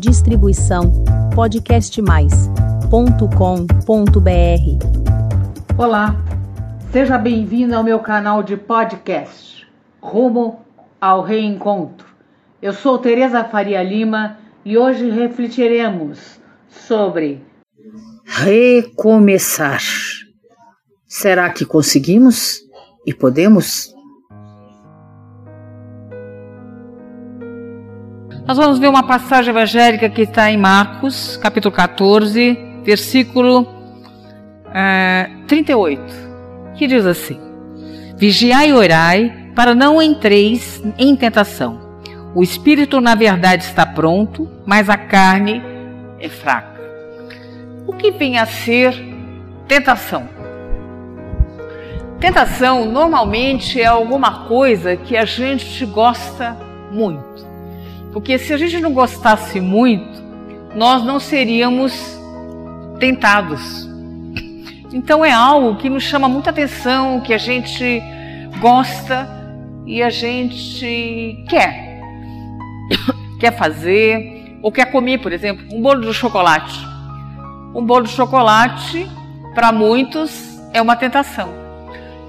Distribuição podcastmais.com.br. Olá, seja bem-vindo ao meu canal de podcast Rumo ao Reencontro. Eu sou Tereza Faria Lima e hoje refletiremos sobre recomeçar. Será que conseguimos e podemos? Nós vamos ver uma passagem evangélica que está em Marcos, capítulo 14, versículo é, 38, que diz assim: Vigiai e orai para não entreis em tentação. O espírito, na verdade, está pronto, mas a carne é fraca. O que vem a ser tentação? Tentação normalmente é alguma coisa que a gente gosta muito. Porque se a gente não gostasse muito, nós não seríamos tentados. Então é algo que nos chama muita atenção, que a gente gosta e a gente quer. quer fazer ou quer comer, por exemplo, um bolo de chocolate. Um bolo de chocolate, para muitos, é uma tentação.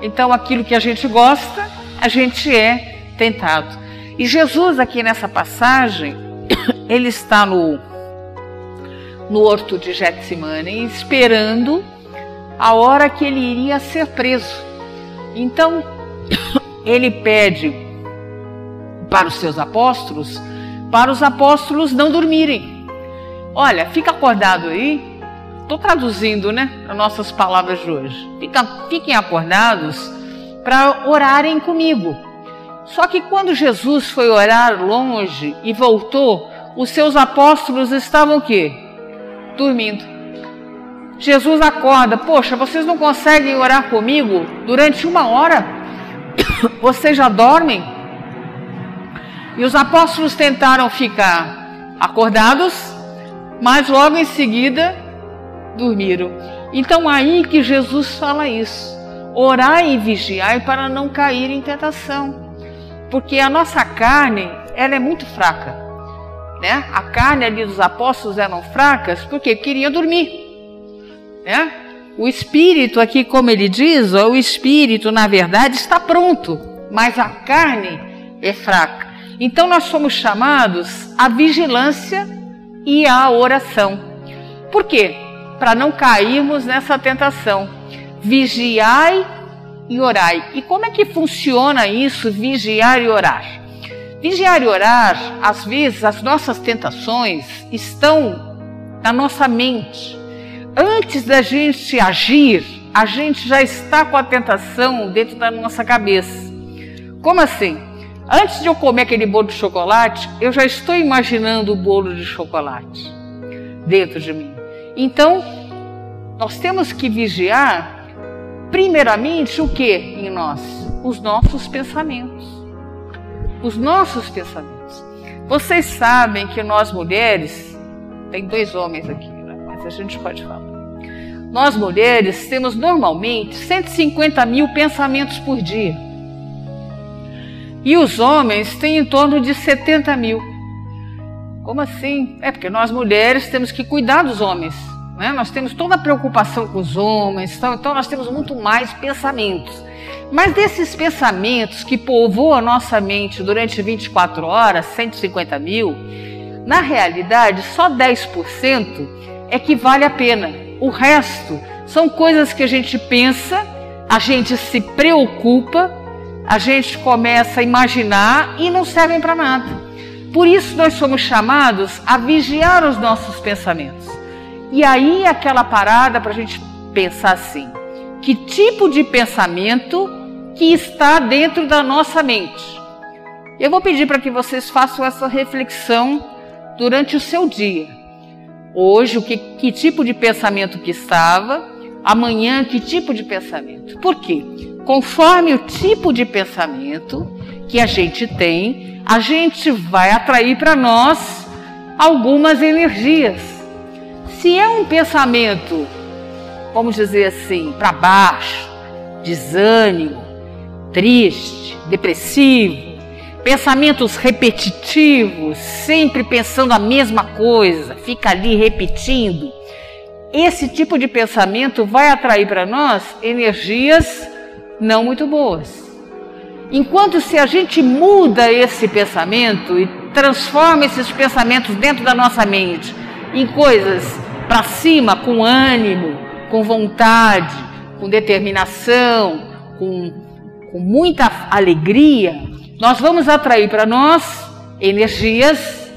Então aquilo que a gente gosta, a gente é tentado. E Jesus, aqui nessa passagem, ele está no, no horto de Getsemane, esperando a hora que ele iria ser preso. Então, ele pede para os seus apóstolos, para os apóstolos não dormirem. Olha, fica acordado aí. Estou traduzindo, né, as nossas palavras de hoje. Fica, fiquem acordados para orarem comigo. Só que quando Jesus foi orar longe e voltou, os seus apóstolos estavam o quê? Dormindo. Jesus acorda, poxa, vocês não conseguem orar comigo durante uma hora? Vocês já dormem? E os apóstolos tentaram ficar acordados, mas logo em seguida dormiram. Então aí que Jesus fala isso: orai e vigiai para não cair em tentação porque a nossa carne ela é muito fraca. Né? A carne ali dos apóstolos eram fracas porque queriam dormir. Né? O espírito aqui, como ele diz, o espírito na verdade está pronto, mas a carne é fraca. Então nós somos chamados à vigilância e à oração. Por quê? Para não cairmos nessa tentação. Vigiai e orai. E como é que funciona isso, vigiar e orar? Vigiar e orar, às vezes as nossas tentações estão na nossa mente. Antes da gente agir, a gente já está com a tentação dentro da nossa cabeça. Como assim? Antes de eu comer aquele bolo de chocolate, eu já estou imaginando o bolo de chocolate dentro de mim. Então, nós temos que vigiar primeiramente o que em nós? Os nossos pensamentos. Os nossos pensamentos. Vocês sabem que nós mulheres, tem dois homens aqui, né? mas a gente pode falar. Nós mulheres temos normalmente 150 mil pensamentos por dia. E os homens têm em torno de 70 mil. Como assim? É porque nós mulheres temos que cuidar dos homens. Né? Nós temos toda a preocupação com os homens, então, então nós temos muito mais pensamentos. Mas desses pensamentos que povoam a nossa mente durante 24 horas, 150 mil, na realidade só 10% é que vale a pena. O resto são coisas que a gente pensa, a gente se preocupa, a gente começa a imaginar e não servem para nada. Por isso nós somos chamados a vigiar os nossos pensamentos. E aí aquela parada para a gente pensar assim: que tipo de pensamento que está dentro da nossa mente? Eu vou pedir para que vocês façam essa reflexão durante o seu dia. Hoje, o que, que tipo de pensamento que estava? Amanhã, que tipo de pensamento? Por quê? Conforme o tipo de pensamento que a gente tem, a gente vai atrair para nós algumas energias se é um pensamento, vamos dizer assim, para baixo, desânimo, triste, depressivo, pensamentos repetitivos, sempre pensando a mesma coisa, fica ali repetindo. Esse tipo de pensamento vai atrair para nós energias não muito boas. Enquanto se a gente muda esse pensamento e transforma esses pensamentos dentro da nossa mente em coisas para cima, com ânimo, com vontade, com determinação, com, com muita alegria, nós vamos atrair para nós energias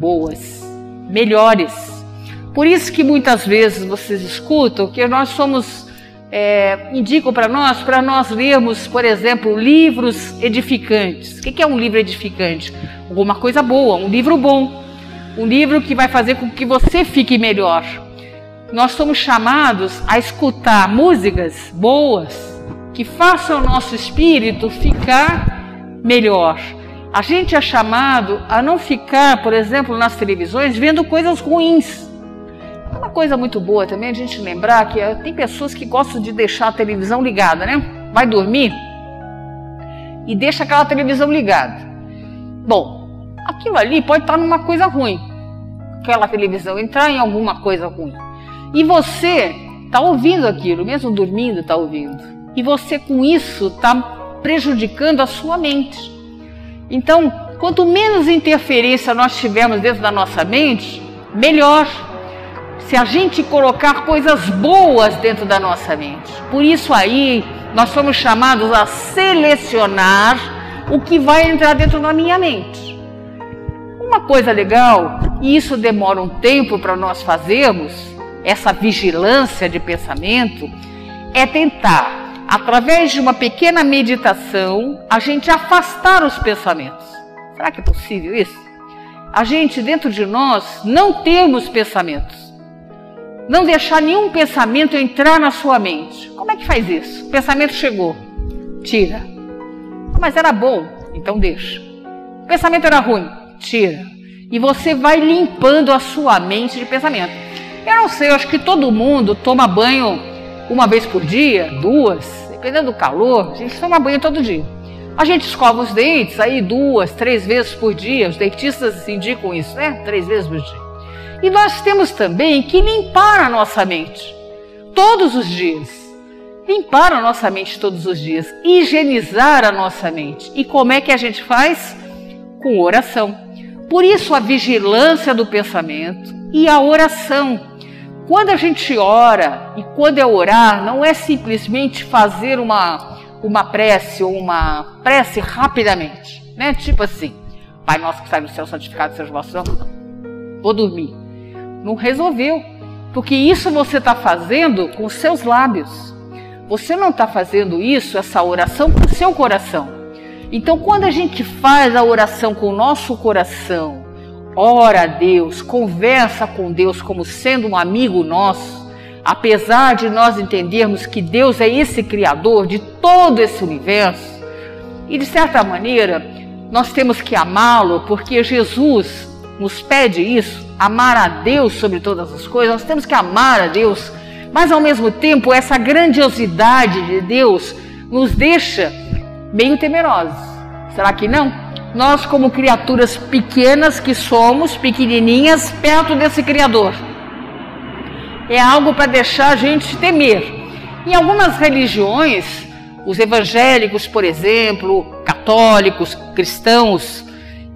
boas, melhores. Por isso que muitas vezes vocês escutam que nós somos, é, indicam para nós, para nós lermos, por exemplo, livros edificantes. O que é um livro edificante? Alguma coisa boa, um livro bom, um livro que vai fazer com que você fique melhor. Nós somos chamados a escutar músicas boas que façam o nosso espírito ficar melhor. A gente é chamado a não ficar, por exemplo, nas televisões vendo coisas ruins. Uma coisa muito boa também a gente lembrar que eh, tem pessoas que gostam de deixar a televisão ligada, né? Vai dormir e deixa aquela televisão ligada. Bom, aquilo ali pode estar numa coisa ruim. Aquela televisão entrar em alguma coisa ruim. E você está ouvindo aquilo, mesmo dormindo está ouvindo. E você com isso está prejudicando a sua mente. Então, quanto menos interferência nós tivermos dentro da nossa mente, melhor. Se a gente colocar coisas boas dentro da nossa mente. Por isso aí, nós somos chamados a selecionar o que vai entrar dentro da minha mente. Uma coisa legal, e isso demora um tempo para nós fazermos, essa vigilância de pensamento, é tentar através de uma pequena meditação, a gente afastar os pensamentos. Será que é possível isso? A gente, dentro de nós, não termos pensamentos. Não deixar nenhum pensamento entrar na sua mente. Como é que faz isso? O pensamento chegou, tira. Mas era bom, então deixa. O pensamento era ruim, tira. E você vai limpando a sua mente de pensamento. Eu não sei, eu acho que todo mundo toma banho uma vez por dia, duas, dependendo do calor, a gente toma banho todo dia. A gente escova os dentes aí duas, três vezes por dia. Os dentistas indicam isso, né? Três vezes por dia. E nós temos também que limpar a nossa mente todos os dias. Limpar a nossa mente todos os dias, higienizar a nossa mente. E como é que a gente faz? Com oração. Por isso a vigilância do pensamento e a oração quando a gente ora, e quando é orar, não é simplesmente fazer uma, uma prece ou uma prece rapidamente, né? Tipo assim, Pai nosso que sai no céu, santificado seja o vosso nome. Vou dormir. Não resolveu, porque isso você está fazendo com seus lábios. Você não está fazendo isso, essa oração, com seu coração. Então, quando a gente faz a oração com o nosso coração, ora a Deus, conversa com Deus como sendo um amigo nosso, apesar de nós entendermos que Deus é esse Criador de todo esse universo, e de certa maneira nós temos que amá-lo porque Jesus nos pede isso, amar a Deus sobre todas as coisas, nós temos que amar a Deus, mas ao mesmo tempo essa grandiosidade de Deus nos deixa meio temerosos. Será que não? nós, como criaturas pequenas que somos, pequenininhas, perto desse Criador. É algo para deixar a gente temer. Em algumas religiões, os evangélicos, por exemplo, católicos, cristãos,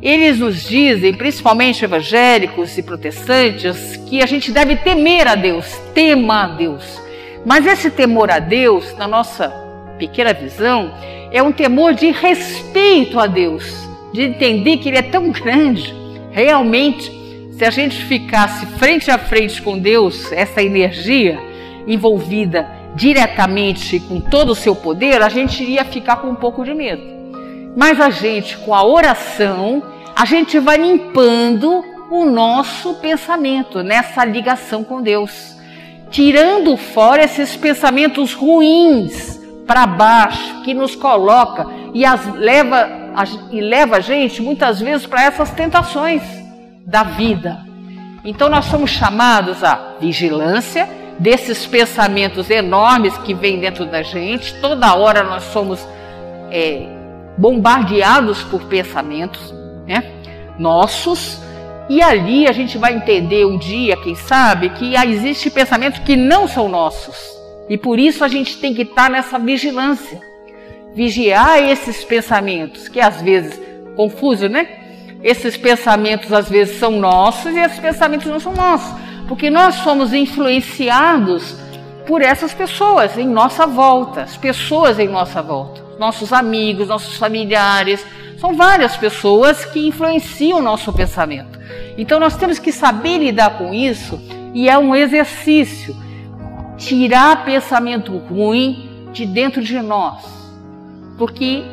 eles nos dizem, principalmente evangélicos e protestantes, que a gente deve temer a Deus, tema a Deus. Mas esse temor a Deus, na nossa pequena visão, é um temor de respeito a Deus de entender que Ele é tão grande. Realmente, se a gente ficasse frente a frente com Deus, essa energia envolvida diretamente com todo o seu poder, a gente iria ficar com um pouco de medo. Mas a gente, com a oração, a gente vai limpando o nosso pensamento nessa ligação com Deus, tirando fora esses pensamentos ruins para baixo que nos coloca e as leva e leva a gente muitas vezes para essas tentações da vida. Então nós somos chamados à vigilância desses pensamentos enormes que vêm dentro da gente. Toda hora nós somos é, bombardeados por pensamentos, né? Nossos. E ali a gente vai entender um dia, quem sabe, que existem pensamentos que não são nossos. E por isso a gente tem que estar nessa vigilância. Vigiar esses pensamentos, que às vezes confuso, né? Esses pensamentos às vezes são nossos e esses pensamentos não são nossos, porque nós somos influenciados por essas pessoas em nossa volta, as pessoas em nossa volta, nossos amigos, nossos familiares, são várias pessoas que influenciam o nosso pensamento. Então nós temos que saber lidar com isso e é um exercício tirar pensamento ruim de dentro de nós. Porque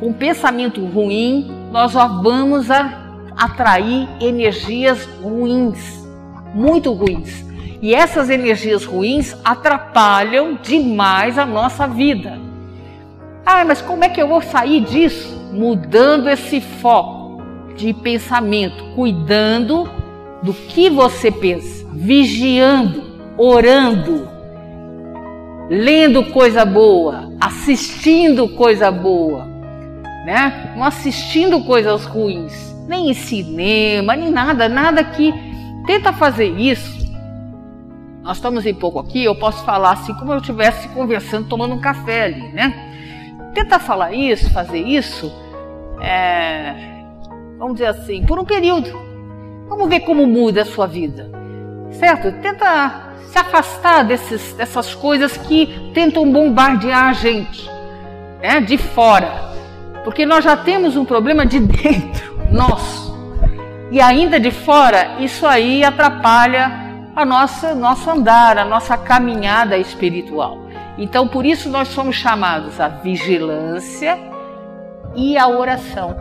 com pensamento ruim nós vamos a atrair energias ruins, muito ruins. E essas energias ruins atrapalham demais a nossa vida. Ah, mas como é que eu vou sair disso? Mudando esse foco de pensamento, cuidando do que você pensa, vigiando, orando, lendo coisa boa, assistindo coisa boa, né? Não assistindo coisas ruins, nem em cinema, nem nada, nada que tenta fazer isso nós estamos em pouco aqui, eu posso falar assim como eu estivesse conversando, tomando um café ali, né? Tenta falar isso, fazer isso, é, vamos dizer assim, por um período. Vamos ver como muda a sua vida, certo? Tenta se afastar desses, dessas coisas que tentam bombardear a gente, né? De fora, porque nós já temos um problema de dentro, nosso. E ainda de fora, isso aí atrapalha a nossa nosso andar, a nossa caminhada espiritual. Então, por isso nós somos chamados à vigilância e à oração,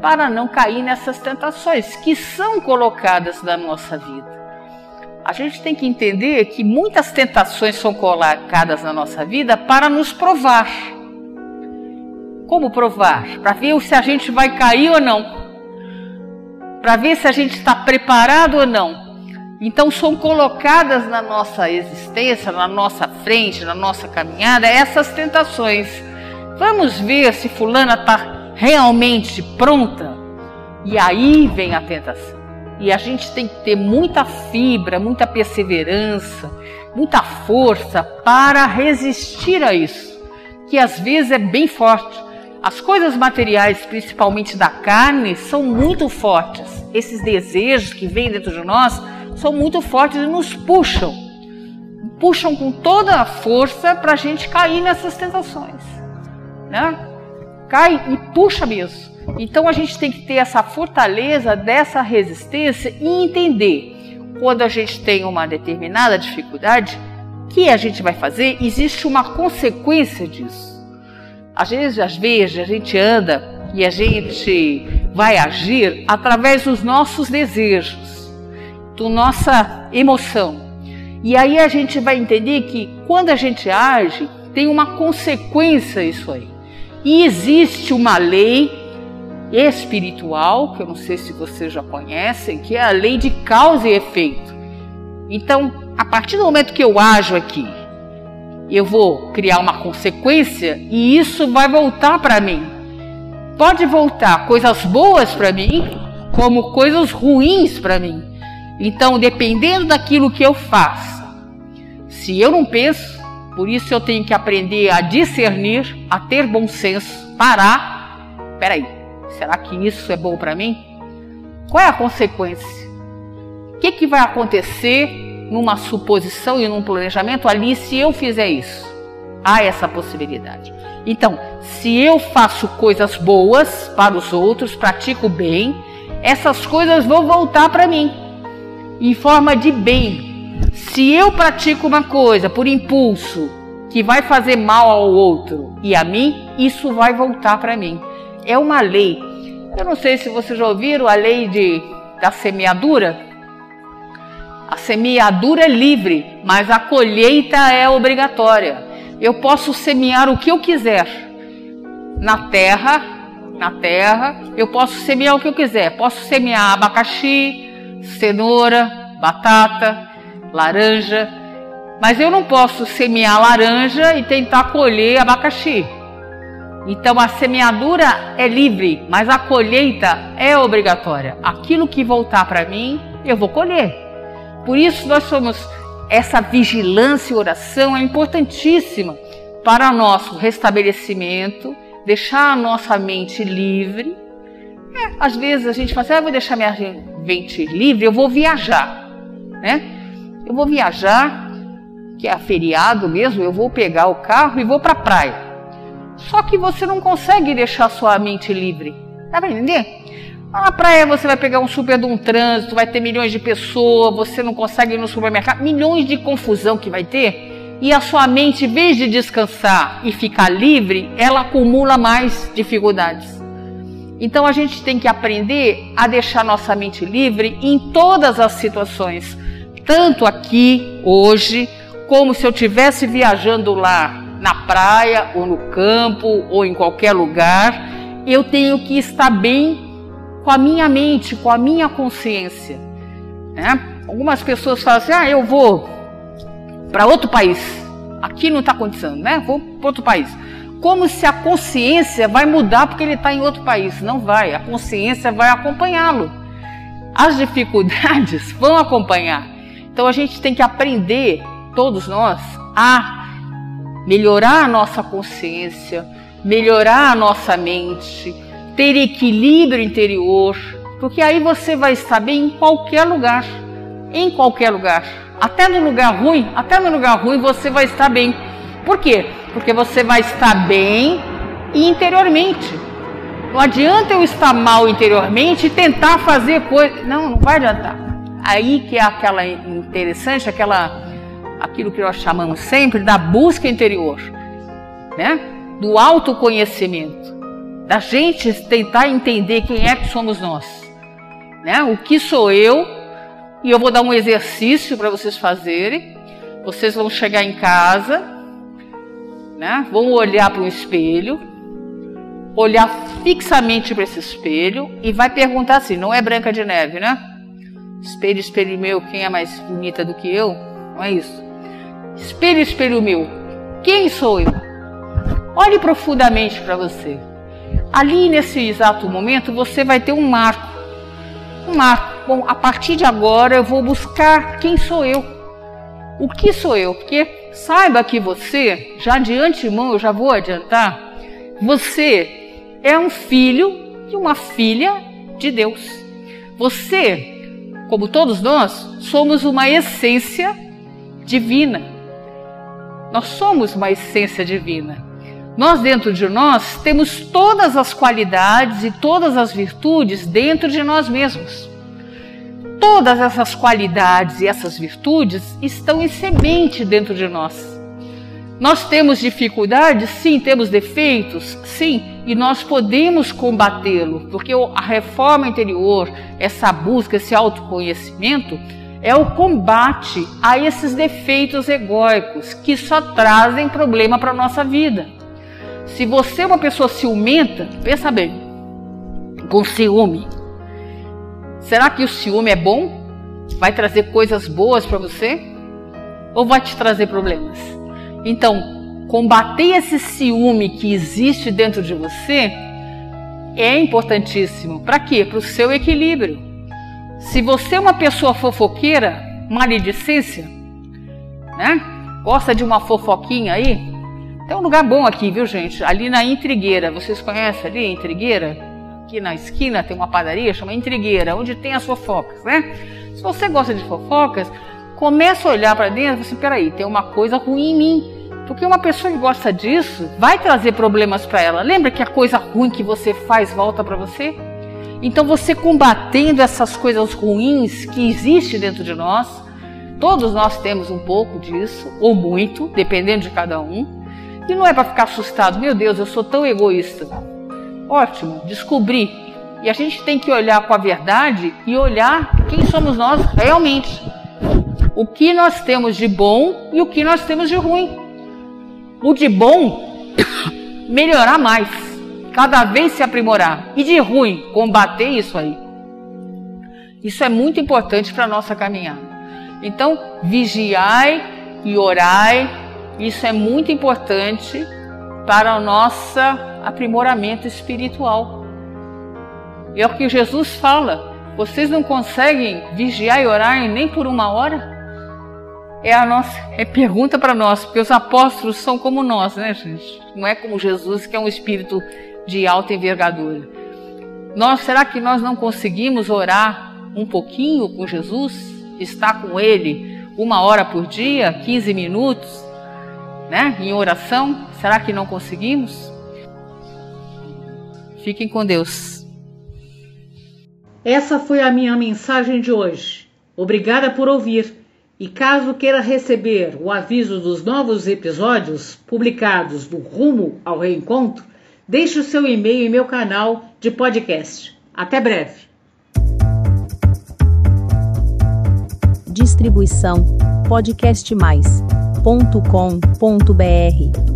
para não cair nessas tentações que são colocadas na nossa vida. A gente tem que entender que muitas tentações são colocadas na nossa vida para nos provar. Como provar? Para ver se a gente vai cair ou não. Para ver se a gente está preparado ou não então são colocadas na nossa existência, na nossa frente, na nossa caminhada, essas tentações. Vamos ver se fulana está realmente pronta. E aí vem a tentação. E a gente tem que ter muita fibra, muita perseverança, muita força para resistir a isso, que às vezes é bem forte. As coisas materiais, principalmente da carne, são muito fortes. Esses desejos que vêm dentro de nós são muito fortes e nos puxam. Puxam com toda a força para a gente cair nessas tentações. Né? Cai e puxa mesmo. Então a gente tem que ter essa fortaleza dessa resistência e entender quando a gente tem uma determinada dificuldade, que a gente vai fazer, existe uma consequência disso. Às vezes, às vezes a gente anda e a gente vai agir através dos nossos desejos da nossa emoção. E aí a gente vai entender que quando a gente age, tem uma consequência isso aí. E existe uma lei espiritual, que eu não sei se vocês já conhecem, que é a lei de causa e efeito. Então, a partir do momento que eu ajo aqui, eu vou criar uma consequência e isso vai voltar para mim. Pode voltar coisas boas para mim, como coisas ruins para mim. Então, dependendo daquilo que eu faço, se eu não penso, por isso eu tenho que aprender a discernir, a ter bom senso, parar. Peraí, será que isso é bom para mim? Qual é a consequência? O que, que vai acontecer numa suposição e num planejamento ali se eu fizer isso? Há essa possibilidade. Então, se eu faço coisas boas para os outros, pratico bem, essas coisas vão voltar para mim em forma de bem. Se eu pratico uma coisa por impulso que vai fazer mal ao outro e a mim, isso vai voltar para mim. É uma lei. Eu não sei se vocês já ouviram a lei de, da semeadura. A semeadura é livre, mas a colheita é obrigatória. Eu posso semear o que eu quiser na terra, na terra. Eu posso semear o que eu quiser. Posso semear abacaxi, cenoura, batata, laranja, mas eu não posso semear laranja e tentar colher abacaxi. Então a semeadura é livre, mas a colheita é obrigatória. Aquilo que voltar para mim, eu vou colher. Por isso nós somos essa vigilância e oração é importantíssima para o nosso restabelecimento, deixar a nossa mente livre. É, às vezes a gente fala assim, ah, vou deixar minha mente livre, eu vou viajar, né? Eu vou viajar, que é feriado mesmo, eu vou pegar o carro e vou para a praia. Só que você não consegue deixar sua mente livre. Dá para entender? Na praia você vai pegar um super de um trânsito, vai ter milhões de pessoas, você não consegue ir no supermercado, milhões de confusão que vai ter. E a sua mente, em vez de descansar e ficar livre, ela acumula mais dificuldades. Então a gente tem que aprender a deixar nossa mente livre em todas as situações, tanto aqui, hoje, como se eu estivesse viajando lá na praia ou no campo ou em qualquer lugar, eu tenho que estar bem com a minha mente, com a minha consciência. Né? Algumas pessoas falam assim: ah, eu vou para outro país. Aqui não está acontecendo, né? Vou para outro país. Como se a consciência vai mudar porque ele está em outro país. Não vai. A consciência vai acompanhá-lo. As dificuldades vão acompanhar. Então a gente tem que aprender, todos nós, a melhorar a nossa consciência, melhorar a nossa mente, ter equilíbrio interior, porque aí você vai estar bem em qualquer lugar, em qualquer lugar. Até no lugar ruim, até no lugar ruim você vai estar bem. Por quê? Porque você vai estar bem interiormente. Não adianta eu estar mal interiormente e tentar fazer coisa. Não, não vai adiantar. Aí que é aquela interessante, aquela aquilo que nós chamamos sempre da busca interior, né? Do autoconhecimento, da gente tentar entender quem é que somos nós, né? O que sou eu? E eu vou dar um exercício para vocês fazerem. Vocês vão chegar em casa, né? Vão olhar para um espelho, olhar fixamente para esse espelho e vai perguntar assim: não é Branca de Neve, né? Espelho, espelho meu, quem é mais bonita do que eu? Não é isso. Espelho, espelho meu, quem sou eu? Olhe profundamente para você. Ali nesse exato momento você vai ter um marco. Um marco. Bom, a partir de agora eu vou buscar quem sou eu. O que sou eu? Porque saiba que você, já de antemão eu já vou adiantar, você é um filho e uma filha de Deus. Você, como todos nós, somos uma essência divina. Nós somos uma essência divina. Nós, dentro de nós, temos todas as qualidades e todas as virtudes dentro de nós mesmos. Todas essas qualidades e essas virtudes estão em semente dentro de nós. Nós temos dificuldades? Sim. Temos defeitos? Sim. E nós podemos combatê-lo, porque a reforma interior, essa busca, esse autoconhecimento, é o combate a esses defeitos egóicos que só trazem problema para a nossa vida. Se você é uma pessoa ciumenta, pensa bem, com ciúme, será que o ciúme é bom? Vai trazer coisas boas para você? Ou vai te trazer problemas? Então, combater esse ciúme que existe dentro de você é importantíssimo. Para quê? Para o seu equilíbrio. Se você é uma pessoa fofoqueira, maledicência, né? Gosta de uma fofoquinha aí? Tem um lugar bom aqui, viu, gente? Ali na Intrigueira. Vocês conhecem ali Intrigueira? Aqui na esquina tem uma padaria chama Intrigueira, onde tem as fofocas, né? Se você gosta de fofocas, começa a olhar para dentro e assim, peraí, tem uma coisa ruim em mim. Porque uma pessoa que gosta disso vai trazer problemas para ela. Lembra que a coisa ruim que você faz volta para você? Então, você combatendo essas coisas ruins que existem dentro de nós, todos nós temos um pouco disso, ou muito, dependendo de cada um, e não é para ficar assustado, meu Deus, eu sou tão egoísta. Ótimo, descobri. E a gente tem que olhar com a verdade e olhar quem somos nós realmente. O que nós temos de bom e o que nós temos de ruim. O de bom, melhorar mais cada vez se aprimorar. E de ruim, combater isso aí. Isso é muito importante para a nossa caminhada. Então, vigiai e orai. Isso é muito importante para a nossa aprimoramento espiritual. É o que Jesus fala. Vocês não conseguem vigiar e orar nem por uma hora? É a nossa é pergunta para nós, porque os apóstolos são como nós, né, gente? Não é como Jesus, que é um espírito de alta envergadura. Nós, será que nós não conseguimos orar um pouquinho com Jesus? Estar com Ele uma hora por dia, 15 minutos, né? Em oração? Será que não conseguimos? Fiquem com Deus. Essa foi a minha mensagem de hoje. Obrigada por ouvir. E caso queira receber o aviso dos novos episódios publicados do Rumo ao Reencontro, deixe o seu e-mail em meu canal de podcast. Até breve. Distribuição podcastmais.com.br